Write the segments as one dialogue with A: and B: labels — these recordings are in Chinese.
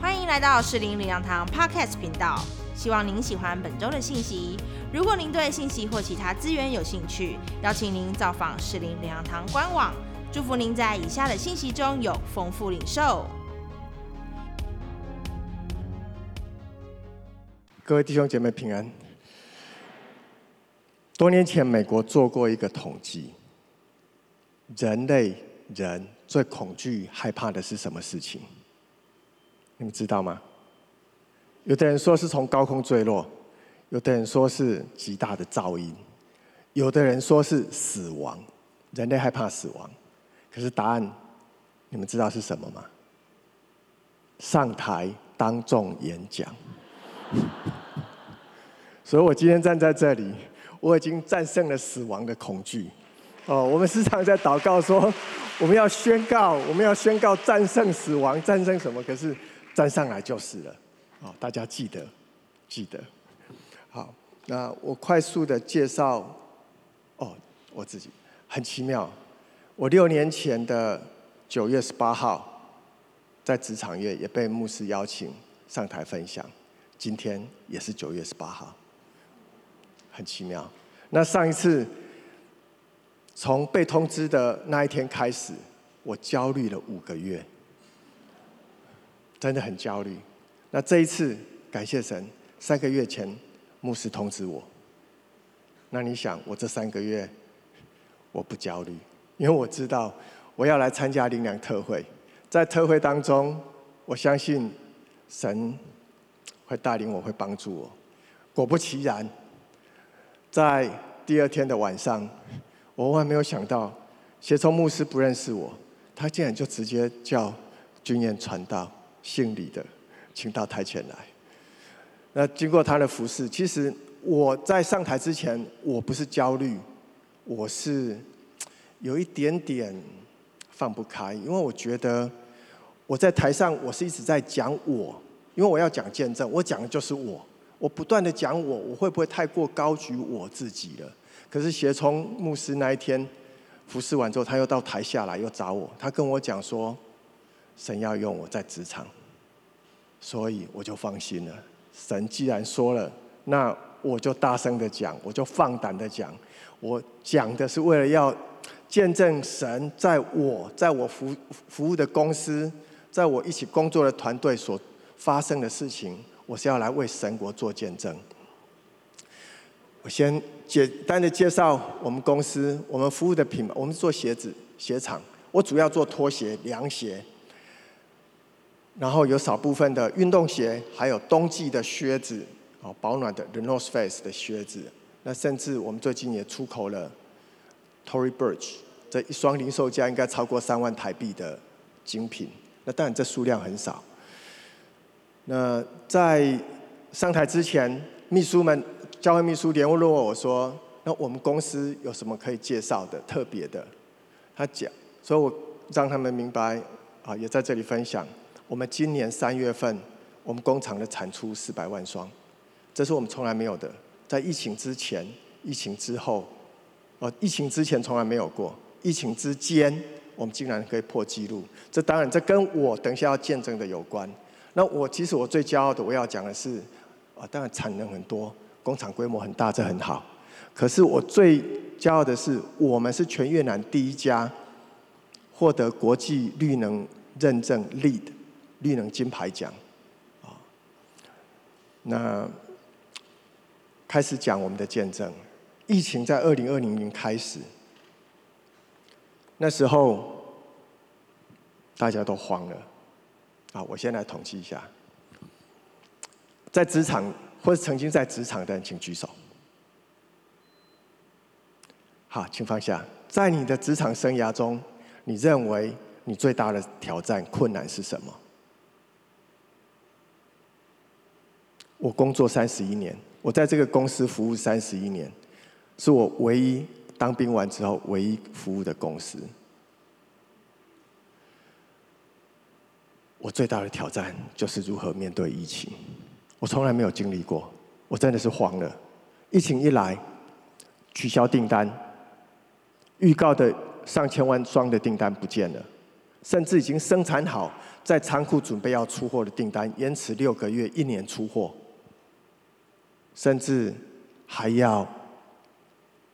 A: 欢迎来到士林领养堂 Podcast 频道，希望您喜欢本周的信息。如果您对信息或其他资源有兴趣，邀请您造访士林领养堂官网。祝福您在以下的信息中有丰富领受。
B: 各位弟兄姐妹平安。多年前，美国做过一个统计，人类人最恐惧、害怕的是什么事情？你们知道吗？有的人说是从高空坠落，有的人说是极大的噪音，有的人说是死亡。人类害怕死亡，可是答案你们知道是什么吗？上台当众演讲。所以我今天站在这里，我已经战胜了死亡的恐惧。哦，我们时常在祷告说，我们要宣告，我们要宣告战胜死亡，战胜什么？可是。站上来就是了，哦，大家记得，记得。好，那我快速的介绍，哦，我自己很奇妙。我六年前的九月十八号，在职场月也被牧师邀请上台分享，今天也是九月十八号，很奇妙。那上一次从被通知的那一天开始，我焦虑了五个月。真的很焦虑。那这一次，感谢神，三个月前牧师通知我。那你想，我这三个月我不焦虑，因为我知道我要来参加灵粮特会，在特会当中，我相信神会带领我，会帮助我。果不其然，在第二天的晚上，我万万没有想到，协聪牧师不认识我，他竟然就直接叫军彦传道。姓李的，请到台前来。那经过他的服侍，其实我在上台之前，我不是焦虑，我是有一点点放不开，因为我觉得我在台上，我是一直在讲我，因为我要讲见证，我讲的就是我，我不断的讲我，我会不会太过高举我自己了？可是协聪牧师那一天服侍完之后，他又到台下来又找我，他跟我讲说。神要用我在职场，所以我就放心了。神既然说了，那我就大声的讲，我就放胆的讲。我讲的是为了要见证神在我在我服服务的公司，在我一起工作的团队所发生的事情，我是要来为神国做见证。我先简单的介绍我们公司，我们服务的品牌，我们做鞋子鞋厂，我主要做拖鞋、凉鞋。然后有少部分的运动鞋，还有冬季的靴子，哦，保暖的 The North Face 的靴子。那甚至我们最近也出口了 Tory Burch 这一双零售价应该超过三万台币的精品。那当然这数量很少。那在上台之前，秘书们教会秘书联络我说：“那我们公司有什么可以介绍的特别的？”他讲，所以我让他们明白，啊，也在这里分享。我们今年三月份，我们工厂的产出四百万双，这是我们从来没有的。在疫情之前、疫情之后，哦，疫情之前从来没有过，疫情之间，我们竟然可以破纪录。这当然，这跟我等一下要见证的有关。那我其实我最骄傲的，我要讲的是，啊，当然产能很多，工厂规模很大，这很好。可是我最骄傲的是，我们是全越南第一家获得国际绿能认证 LEED。绿能金牌奖，啊，那开始讲我们的见证。疫情在二零二零年开始，那时候大家都慌了。啊，我先来统计一下，在职场或者曾经在职场的人，请举手。好，请放下。在你的职场生涯中，你认为你最大的挑战、困难是什么？我工作三十一年，我在这个公司服务三十一年，是我唯一当兵完之后唯一服务的公司。我最大的挑战就是如何面对疫情，我从来没有经历过，我真的是慌了。疫情一来，取消订单，预告的上千万双的订单不见了，甚至已经生产好在仓库准备要出货的订单延迟六个月、一年出货，甚至还要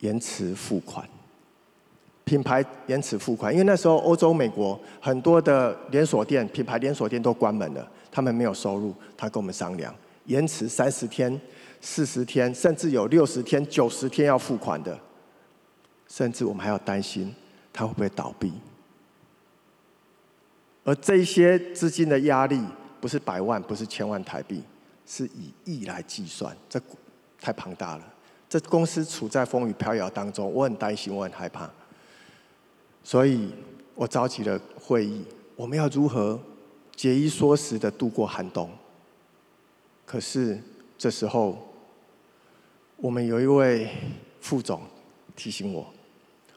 B: 延迟付款。品牌延迟付款，因为那时候欧洲、美国很多的连锁店、品牌连锁店都关门了，他们没有收入。他跟我们商量，延迟三十天、四十天，甚至有六十天、九十天要付款的，甚至我们还要担心他会不会倒闭。而这些资金的压力，不是百万，不是千万台币，是以亿来计算，这太庞大了。这公司处在风雨飘摇当中，我很担心，我很害怕。所以我召集了会议，我们要如何节衣缩食的度过寒冬？可是这时候，我们有一位副总提醒我，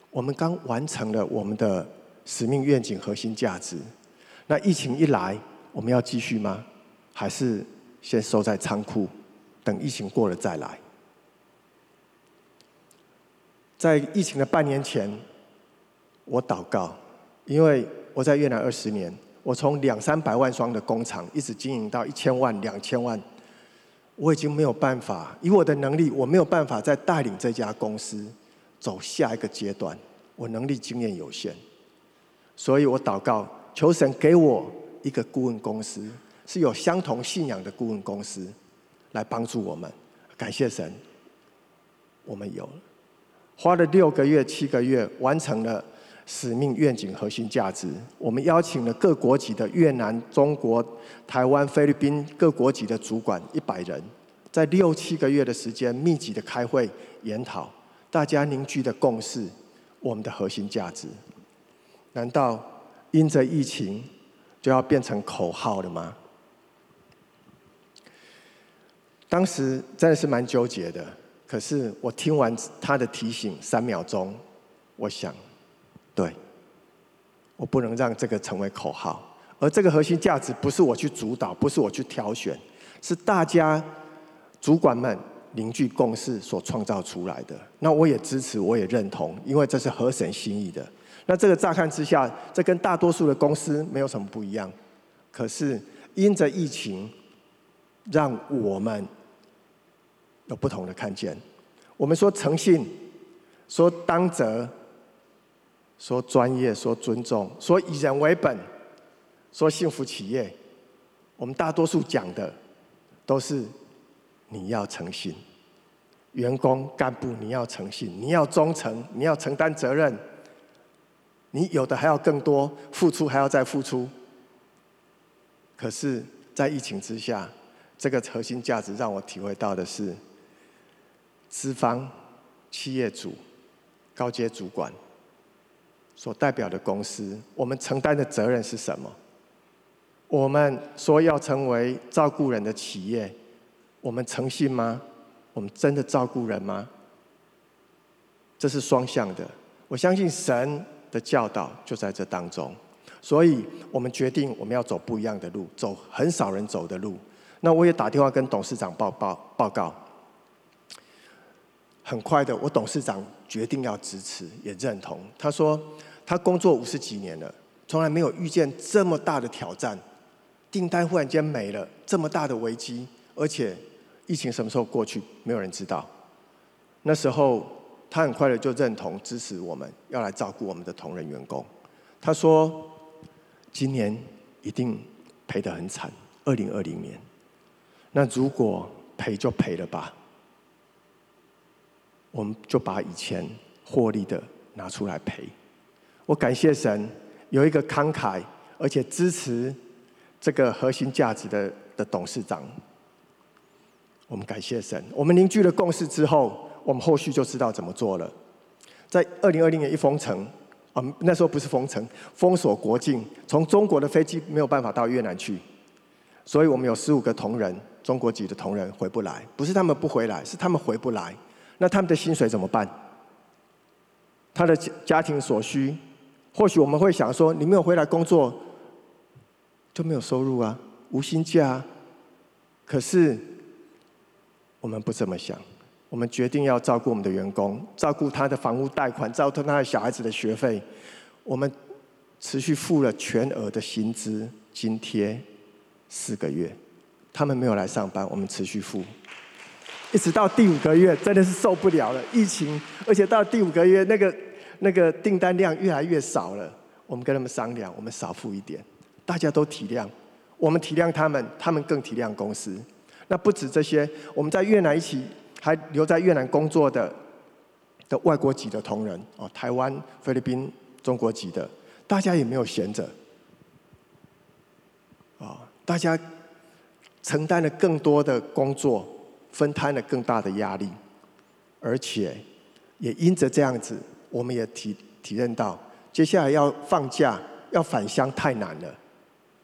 B: 我们刚完成了我们的使命愿景核心价值。那疫情一来，我们要继续吗？还是先收在仓库，等疫情过了再来？在疫情的半年前。我祷告，因为我在越南二十年，我从两三百万双的工厂一直经营到一千万、两千万，我已经没有办法，以我的能力，我没有办法再带领这家公司走下一个阶段，我能力经验有限，所以我祷告，求神给我一个顾问公司，是有相同信仰的顾问公司，来帮助我们。感谢神，我们有，花了六个月、七个月，完成了。使命愿景核心价值，我们邀请了各国籍的越南、中国、台湾、菲律宾各国籍的主管一百人，在六七个月的时间密集的开会研讨，大家凝聚的共识，我们的核心价值，难道因着疫情就要变成口号了吗？当时真的是蛮纠结的，可是我听完他的提醒三秒钟，我想。对，我不能让这个成为口号，而这个核心价值不是我去主导，不是我去挑选，是大家主管们凝聚共识所创造出来的。那我也支持，我也认同，因为这是合神心意的。那这个乍看之下，这跟大多数的公司没有什么不一样，可是因着疫情，让我们有不同的看见。我们说诚信，说当责。说专业，说尊重，说以人为本，说幸福企业，我们大多数讲的都是你要诚信，员工干部你要诚信，你要忠诚，你要承担责任，你有的还要更多，付出还要再付出。可是，在疫情之下，这个核心价值让我体会到的是，资方、企业主、高阶主管。所代表的公司，我们承担的责任是什么？我们说要成为照顾人的企业，我们诚信吗？我们真的照顾人吗？这是双向的。我相信神的教导就在这当中，所以我们决定我们要走不一样的路，走很少人走的路。那我也打电话跟董事长报报报告。很快的，我董事长决定要支持，也认同。他说。他工作五十几年了，从来没有遇见这么大的挑战，订单忽然间没了，这么大的危机，而且疫情什么时候过去，没有人知道。那时候他很快的就认同支持我们要来照顾我们的同仁员工。他说：“今年一定赔得很惨，二零二零年。那如果赔就赔了吧，我们就把以前获利的拿出来赔。”我感谢神有一个慷慨而且支持这个核心价值的的董事长。我们感谢神，我们凝聚了共识之后，我们后续就知道怎么做了。在二零二零年一封城，啊，那时候不是封城，封锁国境，从中国的飞机没有办法到越南去，所以我们有十五个同仁，中国籍的同仁回不来，不是他们不回来，是他们回不来。那他们的薪水怎么办？他的家庭所需。或许我们会想说，你没有回来工作，就没有收入啊，无薪假。可是我们不这么想，我们决定要照顾我们的员工，照顾他的房屋贷款，照顾他的小孩子的学费。我们持续付了全额的薪资，津贴四个月，他们没有来上班，我们持续付，一直到第五个月真的是受不了了，疫情，而且到第五个月那个那个订单量越来越少了，我们跟他们商量，我们少付一点，大家都体谅，我们体谅他们，他们更体谅公司。那不止这些，我们在越南一起还留在越南工作的的外国籍的同仁哦，台湾、菲律宾、中国籍的，大家也没有闲着，啊，大家承担了更多的工作，分摊了更大的压力，而且也因着这样子，我们也体体认到，接下来要放假要返乡太难了。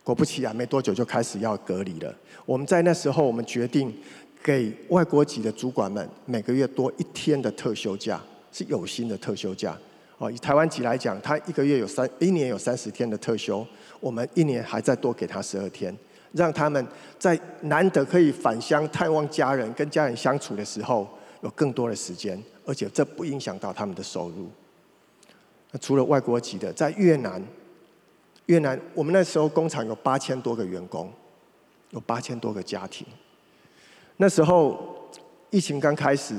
B: 果不其然，没多久就开始要隔离了。我们在那时候，我们决定给外国籍的主管们每个月多一天的特休假，是有薪的特休假。哦，以台湾籍来讲，他一个月有三，一年有三十天的特休，我们一年还再多给他十二天，让他们在难得可以返乡探望家人、跟家人相处的时候，有更多的时间，而且这不影响到他们的收入。那除了外国籍的，在越南。越南，我们那时候工厂有八千多个员工，有八千多个家庭。那时候疫情刚开始，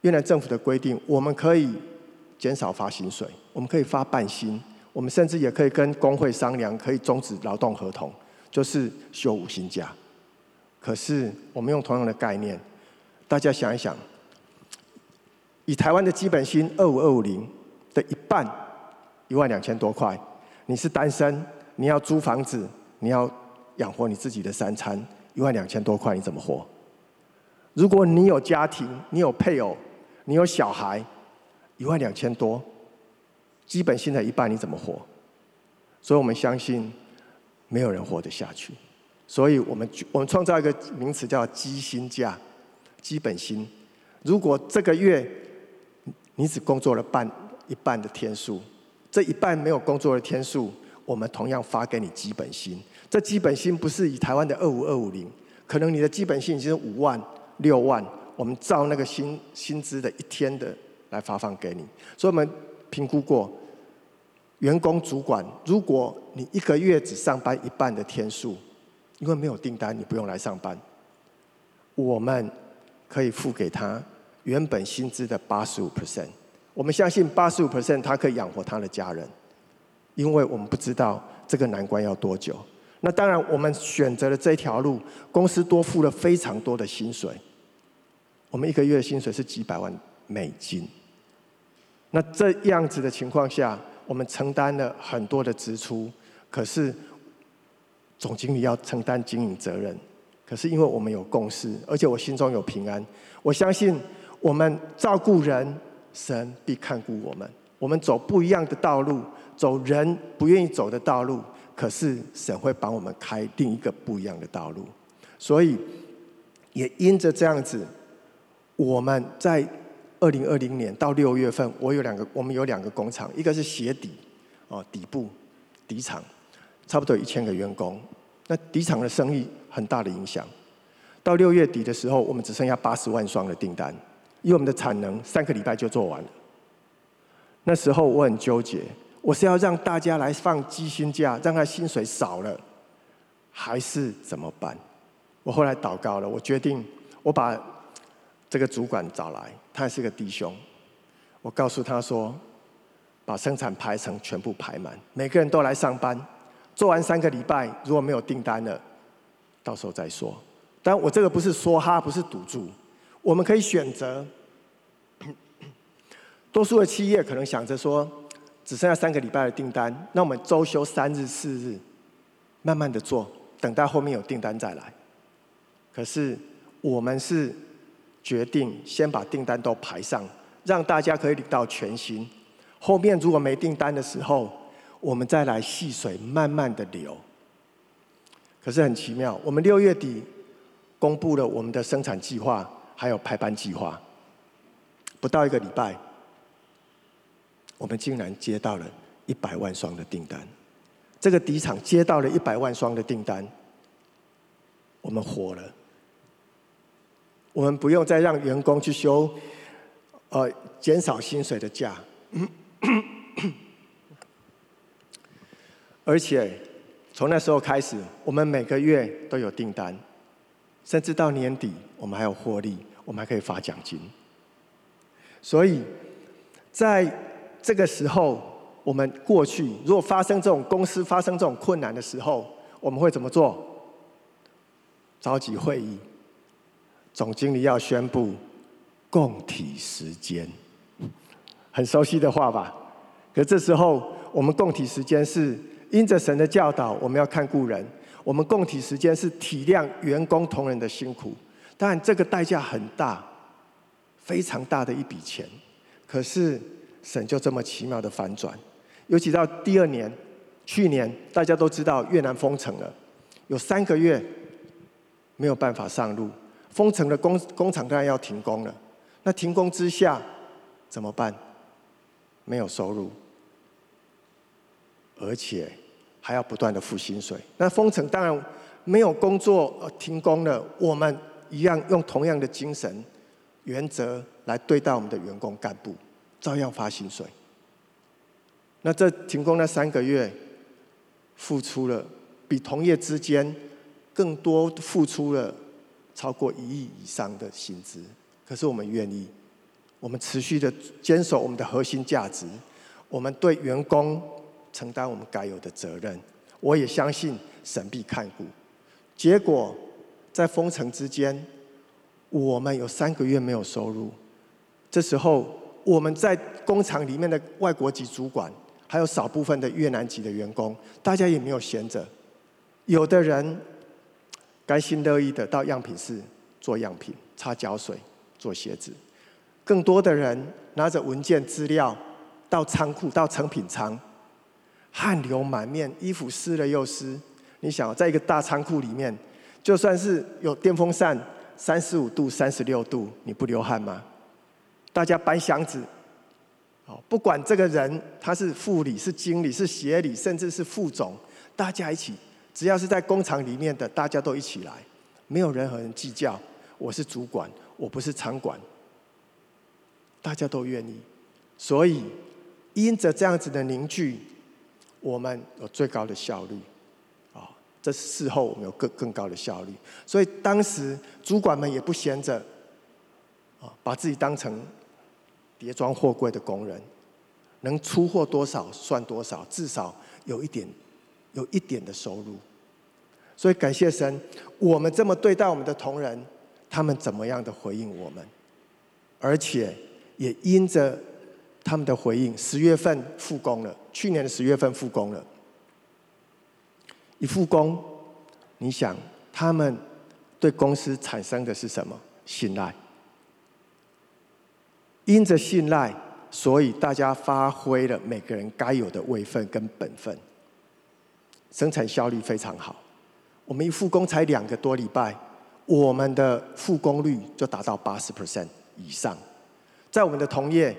B: 越南政府的规定，我们可以减少发薪水，我们可以发半薪，我们甚至也可以跟工会商量，可以终止劳动合同，就是休五薪假。可是我们用同样的概念，大家想一想，以台湾的基本薪二五二五零的一半，一万两千多块。你是单身，你要租房子，你要养活你自己的三餐，一万两千多块，你怎么活？如果你有家庭，你有配偶，你有小孩，一万两千多，基本薪的一半，你怎么活？所以我们相信，没有人活得下去。所以我们我们创造一个名词叫基薪价，基本薪。如果这个月你只工作了半一半的天数。这一半没有工作的天数，我们同样发给你基本薪。这基本薪不是以台湾的二五二五零，可能你的基本薪已经是五万、六万，我们照那个薪薪资的一天的来发放给你。所以我们评估过，员工主管，如果你一个月只上班一半的天数，因为没有订单，你不用来上班，我们可以付给他原本薪资的八十五 percent。我们相信八十五 percent 他可以养活他的家人，因为我们不知道这个难关要多久。那当然，我们选择了这条路，公司多付了非常多的薪水。我们一个月薪水是几百万美金。那这样子的情况下，我们承担了很多的支出。可是总经理要承担经营责任。可是因为我们有共识，而且我心中有平安，我相信我们照顾人。神必看顾我们。我们走不一样的道路，走人不愿意走的道路，可是神会帮我们开另一个不一样的道路。所以，也因着这样子，我们在二零二零年到六月份，我有两个，我们有两个工厂，一个是鞋底，哦，底部底厂，差不多一千个员工。那底厂的生意很大的影响。到六月底的时候，我们只剩下八十万双的订单。以我们的产能，三个礼拜就做完了。那时候我很纠结，我是要让大家来放基薪假，让他薪水少了，还是怎么办？我后来祷告了，我决定我把这个主管找来，他是个弟兄，我告诉他说，把生产排程全部排满，每个人都来上班，做完三个礼拜，如果没有订单了，到时候再说。但我这个不是说哈，不是赌注。我们可以选择，多数的企业可能想着说，只剩下三个礼拜的订单，那我们周休三日、四日，慢慢的做，等待后面有订单再来。可是我们是决定先把订单都排上，让大家可以领到全新。后面如果没订单的时候，我们再来细水慢慢的流。可是很奇妙，我们六月底公布了我们的生产计划。还有排班计划，不到一个礼拜，我们竟然接到了一百万双的订单。这个底厂接到了一百万双的订单，我们火了。我们不用再让员工去休，呃，减少薪水的假，而且从那时候开始，我们每个月都有订单，甚至到年底我们还有获利，我们还可以发奖金。所以，在这个时候，我们过去如果发生这种公司发生这种困难的时候，我们会怎么做？召集会议，总经理要宣布共体时间，很熟悉的话吧？可这时候，我们共体时间是因着神的教导，我们要看顾人；我们共体时间是体谅员工同仁的辛苦。当然，这个代价很大，非常大的一笔钱。可是神就这么奇妙的反转，尤其到第二年，去年大家都知道越南封城了，有三个月。没有办法上路，封城的工工厂当然要停工了。那停工之下怎么办？没有收入，而且还要不断的付薪水。那封城当然没有工作，停工了，我们一样用同样的精神原则来对待我们的员工干部，照样发薪水。那这停工那三个月，付出了比同业之间。更多付出了超过一亿以上的薪资，可是我们愿意，我们持续的坚守我们的核心价值，我们对员工承担我们该有的责任。我也相信神必看顾。结果在封城之间，我们有三个月没有收入。这时候我们在工厂里面的外国籍主管，还有少部分的越南籍的员工，大家也没有闲着，有的人。甘心乐意的到样品室做样品、擦胶水、做鞋子。更多的人拿着文件资料到仓库、到成品仓，汗流满面，衣服湿了又湿。你想，在一个大仓库里面，就算是有电风扇，三十五度、三十六度，你不流汗吗？大家搬箱子，好，不管这个人他是副理、是经理、是协理，甚至是副总，大家一起。只要是在工厂里面的，大家都一起来，没有任何人计较。我是主管，我不是仓管，大家都愿意。所以，因着这样子的凝聚，我们有最高的效率。啊，这是事后我们有更更高的效率。所以当时主管们也不闲着，啊，把自己当成叠装货柜的工人，能出货多少算多少，至少有一点。有一点的收入，所以感谢神，我们这么对待我们的同仁，他们怎么样的回应我们，而且也因着他们的回应，十月份复工了，去年的十月份复工了，一复工，你想他们对公司产生的是什么信赖？因着信赖，所以大家发挥了每个人该有的位分跟本分。生产效率非常好，我们一复工才两个多礼拜，我们的复工率就达到八十 percent 以上。在我们的同业，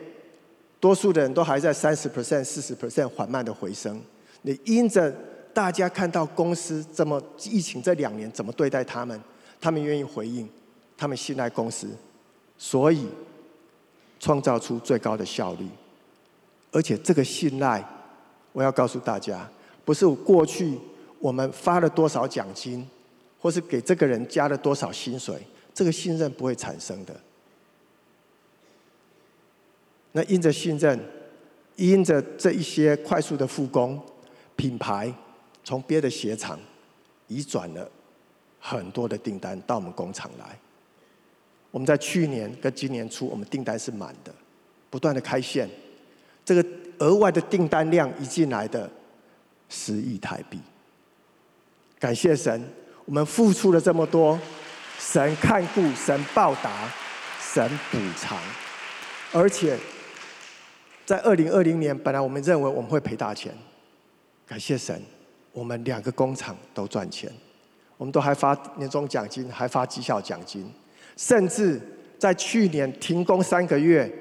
B: 多数的人都还在三十 percent、四十 percent 缓慢的回升。你因着大家看到公司这么疫情这两年怎么对待他们，他们愿意回应，他们信赖公司，所以创造出最高的效率。而且这个信赖，我要告诉大家。不是过去我们发了多少奖金，或是给这个人加了多少薪水，这个信任不会产生的。那因着信任，因着这一些快速的复工，品牌从别的鞋厂移转了很多的订单到我们工厂来。我们在去年跟今年初，我们订单是满的，不断的开线，这个额外的订单量一进来的。十亿台币，感谢神，我们付出了这么多，神看顾，神报答，神补偿，而且在二零二零年，本来我们认为我们会赔大钱，感谢神，我们两个工厂都赚钱，我们都还发年终奖金，还发绩效奖金，甚至在去年停工三个月，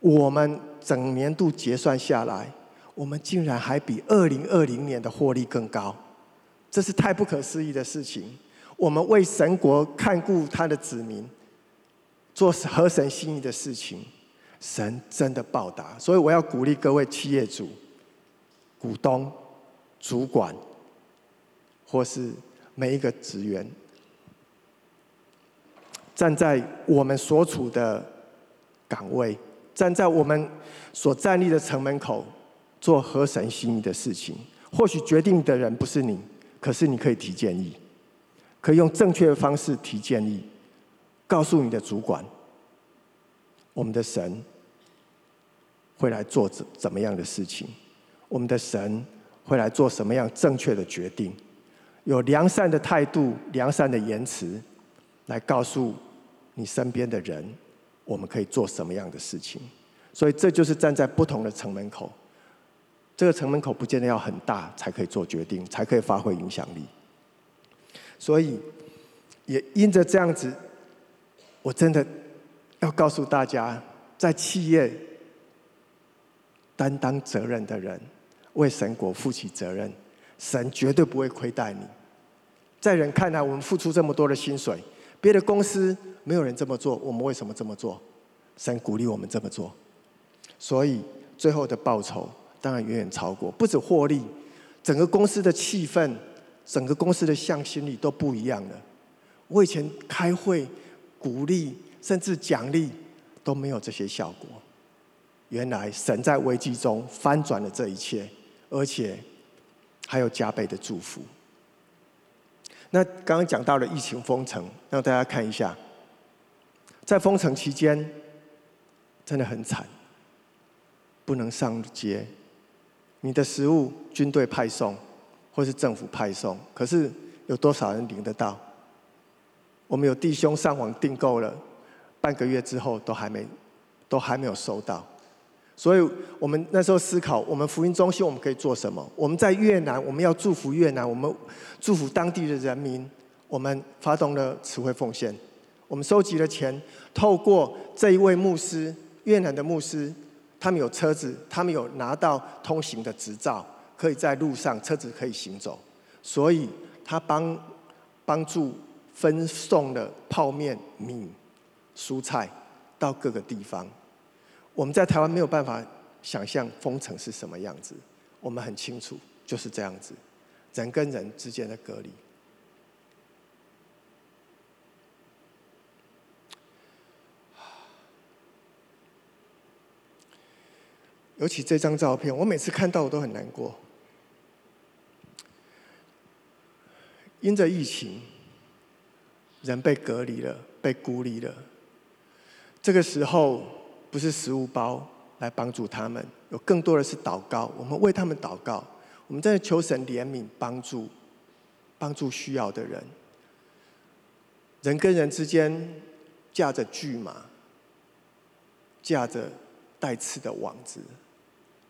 B: 我们整年度结算下来。我们竟然还比二零二零年的获利更高，这是太不可思议的事情。我们为神国看顾他的子民，做合神心意的事情，神真的报答。所以我要鼓励各位企业主、股东、主管，或是每一个职员，站在我们所处的岗位，站在我们所站立的城门口，做合神心意的事情。或许决定的人不是你，可是你可以提建议，可以用正确的方式提建议，告诉你的主管，我们的神会来做怎怎么样的事情，我们的神会来做什么样正确的决定，有良善的态度、良善的言辞，来告诉你身边的人，我们可以做什么样的事情。所以这就是站在不同的城门口。这个城门口不见得要很大才可以做决定，才可以发挥影响力。所以，也因着这样子，我真的要告诉大家，在企业担当责任的人，为神国负起责任，神绝对不会亏待你。在人看来，我们付出这么多的薪水，别的公司没有人这么做，我们为什么这么做？神鼓励我们这么做，所以最后的报酬。当然远远超过，不止获利，整个公司的气氛，整个公司的向心力都不一样了。我以前开会、鼓励甚至奖励都没有这些效果。原来神在危机中翻转了这一切，而且还有加倍的祝福。那刚刚讲到了疫情封城，让大家看一下，在封城期间真的很惨，不能上街。你的食物，军队派送，或是政府派送，可是有多少人领得到？我们有弟兄上网订购了，半个月之后都还没，都还没有收到。所以我们那时候思考，我们福音中心我们可以做什么？我们在越南，我们要祝福越南，我们祝福当地的人民。我们发动了慈惠奉献，我们收集了钱，透过这一位牧师，越南的牧师。他们有车子，他们有拿到通行的执照，可以在路上车子可以行走，所以他帮帮助分送了泡面、米、蔬菜到各个地方。我们在台湾没有办法想象封城是什么样子，我们很清楚就是这样子，人跟人之间的隔离。尤其这张照片，我每次看到我都很难过。因着疫情，人被隔离了，被孤立了。这个时候，不是食物包来帮助他们，有更多的是祷告。我们为他们祷告，我们在求神怜悯、帮助、帮助需要的人。人跟人之间架着巨马，架着带刺的网子。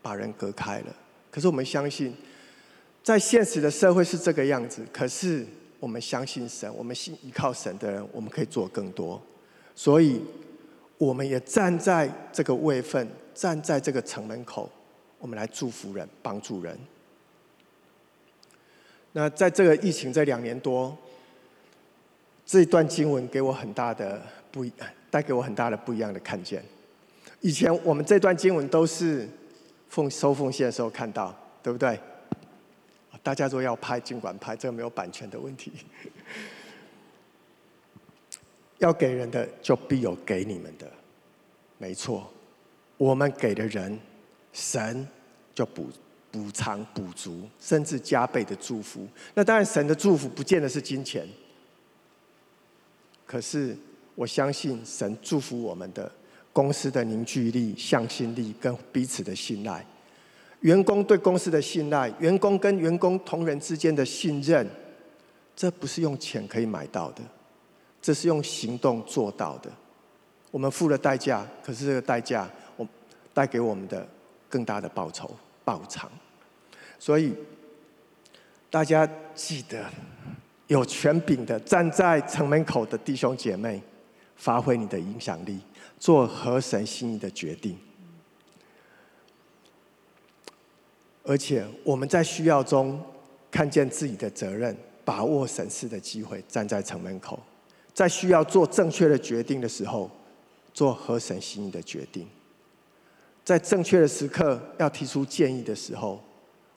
B: 把人隔开了，可是我们相信，在现实的社会是这个样子。可是我们相信神，我们信依靠神的人，我们可以做更多。所以，我们也站在这个位份，站在这个城门口，我们来祝福人，帮助人。那在这个疫情这两年多，这段经文给我很大的不一，带给我很大的不一样的看见。以前我们这段经文都是。奉收奉献的时候看到，对不对？大家说要拍，尽管拍，这个没有版权的问题。要给人的，就必有给你们的，没错。我们给的人，神就补补偿、补足，甚至加倍的祝福。那当然，神的祝福不见得是金钱，可是我相信神祝福我们的。公司的凝聚力、向心力跟彼此的信赖，员工对公司的信赖，员工跟员工同仁之间的信任，这不是用钱可以买到的，这是用行动做到的。我们付了代价，可是这个代价，我带给我们的更大的报酬报偿。所以大家记得，有权柄的站在城门口的弟兄姐妹，发挥你的影响力。做合神心意的决定，而且我们在需要中看见自己的责任，把握审视的机会，站在城门口，在需要做正确的决定的时候，做合神心意的决定，在正确的时刻要提出建议的时候，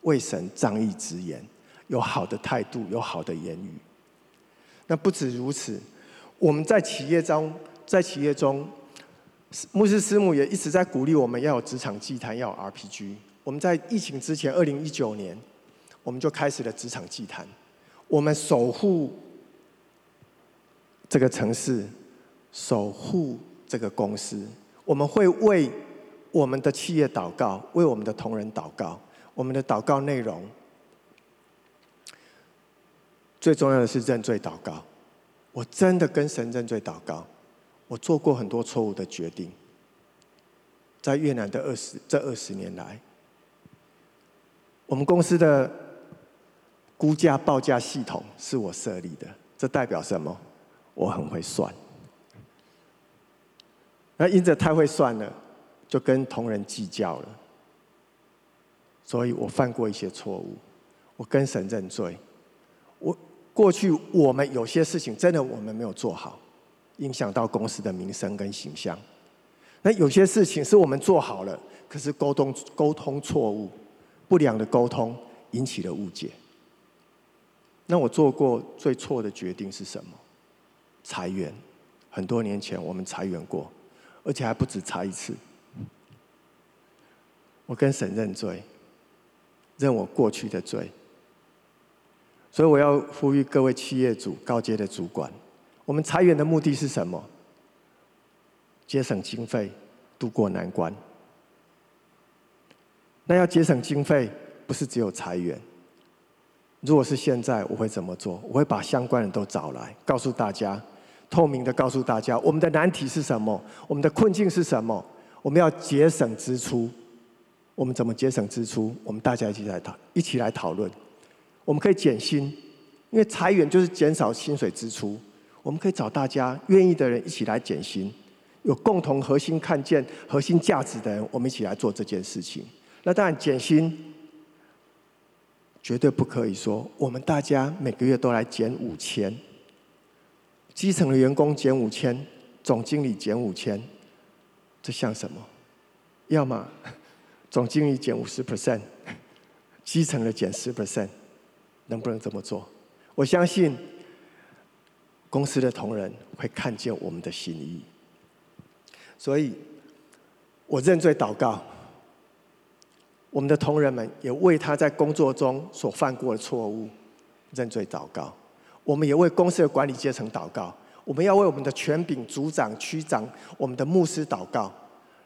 B: 为神仗义直言，有好的态度，有好的言语。那不止如此，我们在企业中，在企业中，牧师师母也一直在鼓励我们要有职场祭坛，要有 RPG。我们在疫情之前，二零一九年，我们就开始了职场祭坛。我们守护这个城市，守护这个公司。我们会为我们的企业祷告，为我们的同仁祷告。我们的祷告内容，最重要的是认罪祷告。我真的跟神认罪祷告。我做过很多错误的决定，在越南的二十这二十年来。我们公司的估价报价系统是我设立的，这代表什么？我很会算。那因着太会算了，就跟同仁计较了，所以我犯过一些错误。我跟神认罪。我过去我们有些事情真的我们没有做好，影响到公司的名声跟形象。那有些事情是我们做好了，可是沟通沟通错误。不良的沟通引起了误解。那我做过最错的决定是什么？裁员。很多年前我们裁员过，而且还不止裁一次。我跟神认罪，认我过去的罪。所以我要呼吁各位企业主、高阶的主管：我们裁员的目的是什么？节省经费，渡过难关。那要节省经费，不是只有裁员。如果是现在，我会怎么做？我会把相关人都找来，告诉大家，透明的告诉大家，我们的难题是什么，我们的困境是什么，我们要节省支出。我们怎么节省支出？我们大家一起来讨，一起来讨论。我们可以减薪，因为裁员就是减少薪水支出。我们可以找大家愿意的人一起来减薪，有共同核心看见核心价值的人，我们一起来做这件事情。那当然，减薪绝对不可以说我们大家每个月都来减五千，基层的员工减五千，总经理减五千，这像什么？要么 总经理减五十 percent，基层的减十 percent，能不能这么做？我相信公司的同仁会看见我们的心意，所以我认罪祷告。我们的同仁们也为他在工作中所犯过的错误认罪祷告。我们也为公司的管理阶层祷告。我们要为我们的权柄、组长、区长、我们的牧师祷告。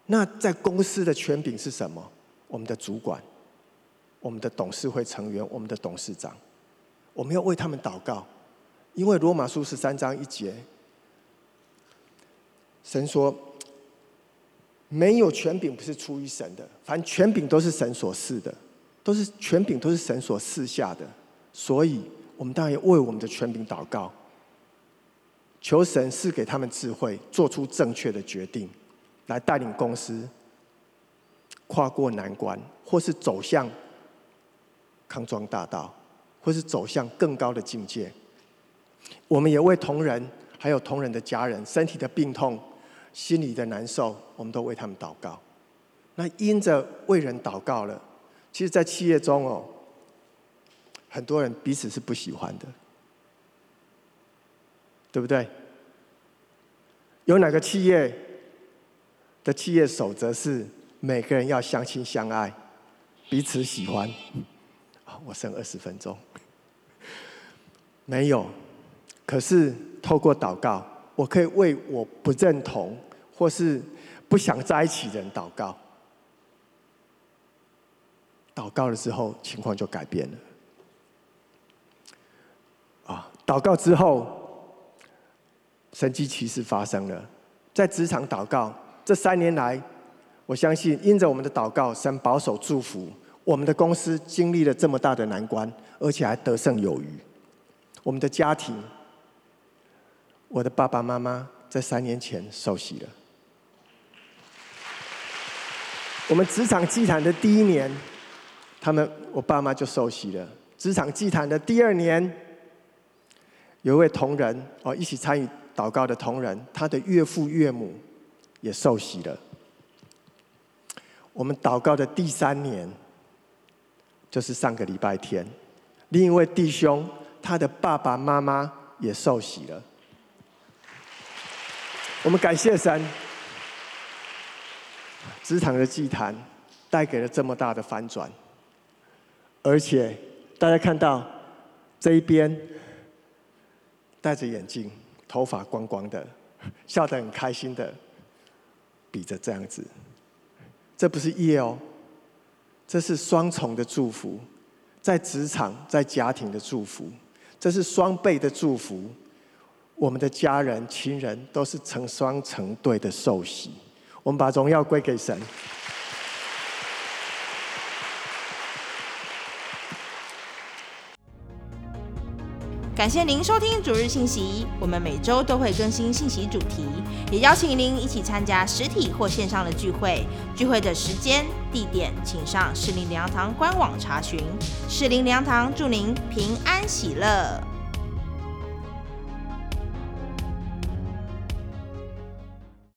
B: 那在公司的权柄是什么？我们的主管、我们的董事会成员、我们的董事长，我们要为他们祷告。因为罗马书十三章一节，神说。没有权柄不是出于神的，凡权柄都是神所赐的，都是权柄都是神所赐下的，所以我们当然要为我们的权柄祷告，求神赐给他们智慧，做出正确的决定，来带领公司跨过难关，或是走向康庄大道，或是走向更高的境界。我们也为同仁，还有同仁的家人身体的病痛。心里的难受，我们都为他们祷告。那因着为人祷告了，其实，在企业中哦，很多人彼此是不喜欢的，对不对？有哪个企业的企业守则是每个人要相亲相爱，彼此喜欢？我剩二十分钟，没有。可是透过祷告。我可以为我不认同或是不想在一起的人祷告，祷告了之后，情况就改变了。啊，祷告之后，神迹奇事发生了，在职场祷告这三年来，我相信因着我们的祷告，神保守祝福我们的公司，经历了这么大的难关，而且还得胜有余，我们的家庭。我的爸爸妈妈在三年前受洗了。我们职场祭坛的第一年，他们我爸妈就受洗了。职场祭坛的第二年，有一位同仁哦，一起参与祷告的同仁，他的岳父岳母也受洗了。我们祷告的第三年，就是上个礼拜天，另一位弟兄，他的爸爸妈妈也受洗了。我们感谢神，职场的祭坛带给了这么大的反转，而且大家看到这一边戴着眼镜、头发光光的、笑得很开心的，比着这样子，这不是业哦，这是双重的祝福，在职场、在家庭的祝福，这是双倍的祝福。我们的家人、亲人都是成双成对的受洗。我们把荣耀归给神。
A: 感谢您收听主日信息，我们每周都会更新信息主题，也邀请您一起参加实体或线上的聚会。聚会的时间、地点，请上士林良堂官网查询。士林良堂祝您平安喜乐。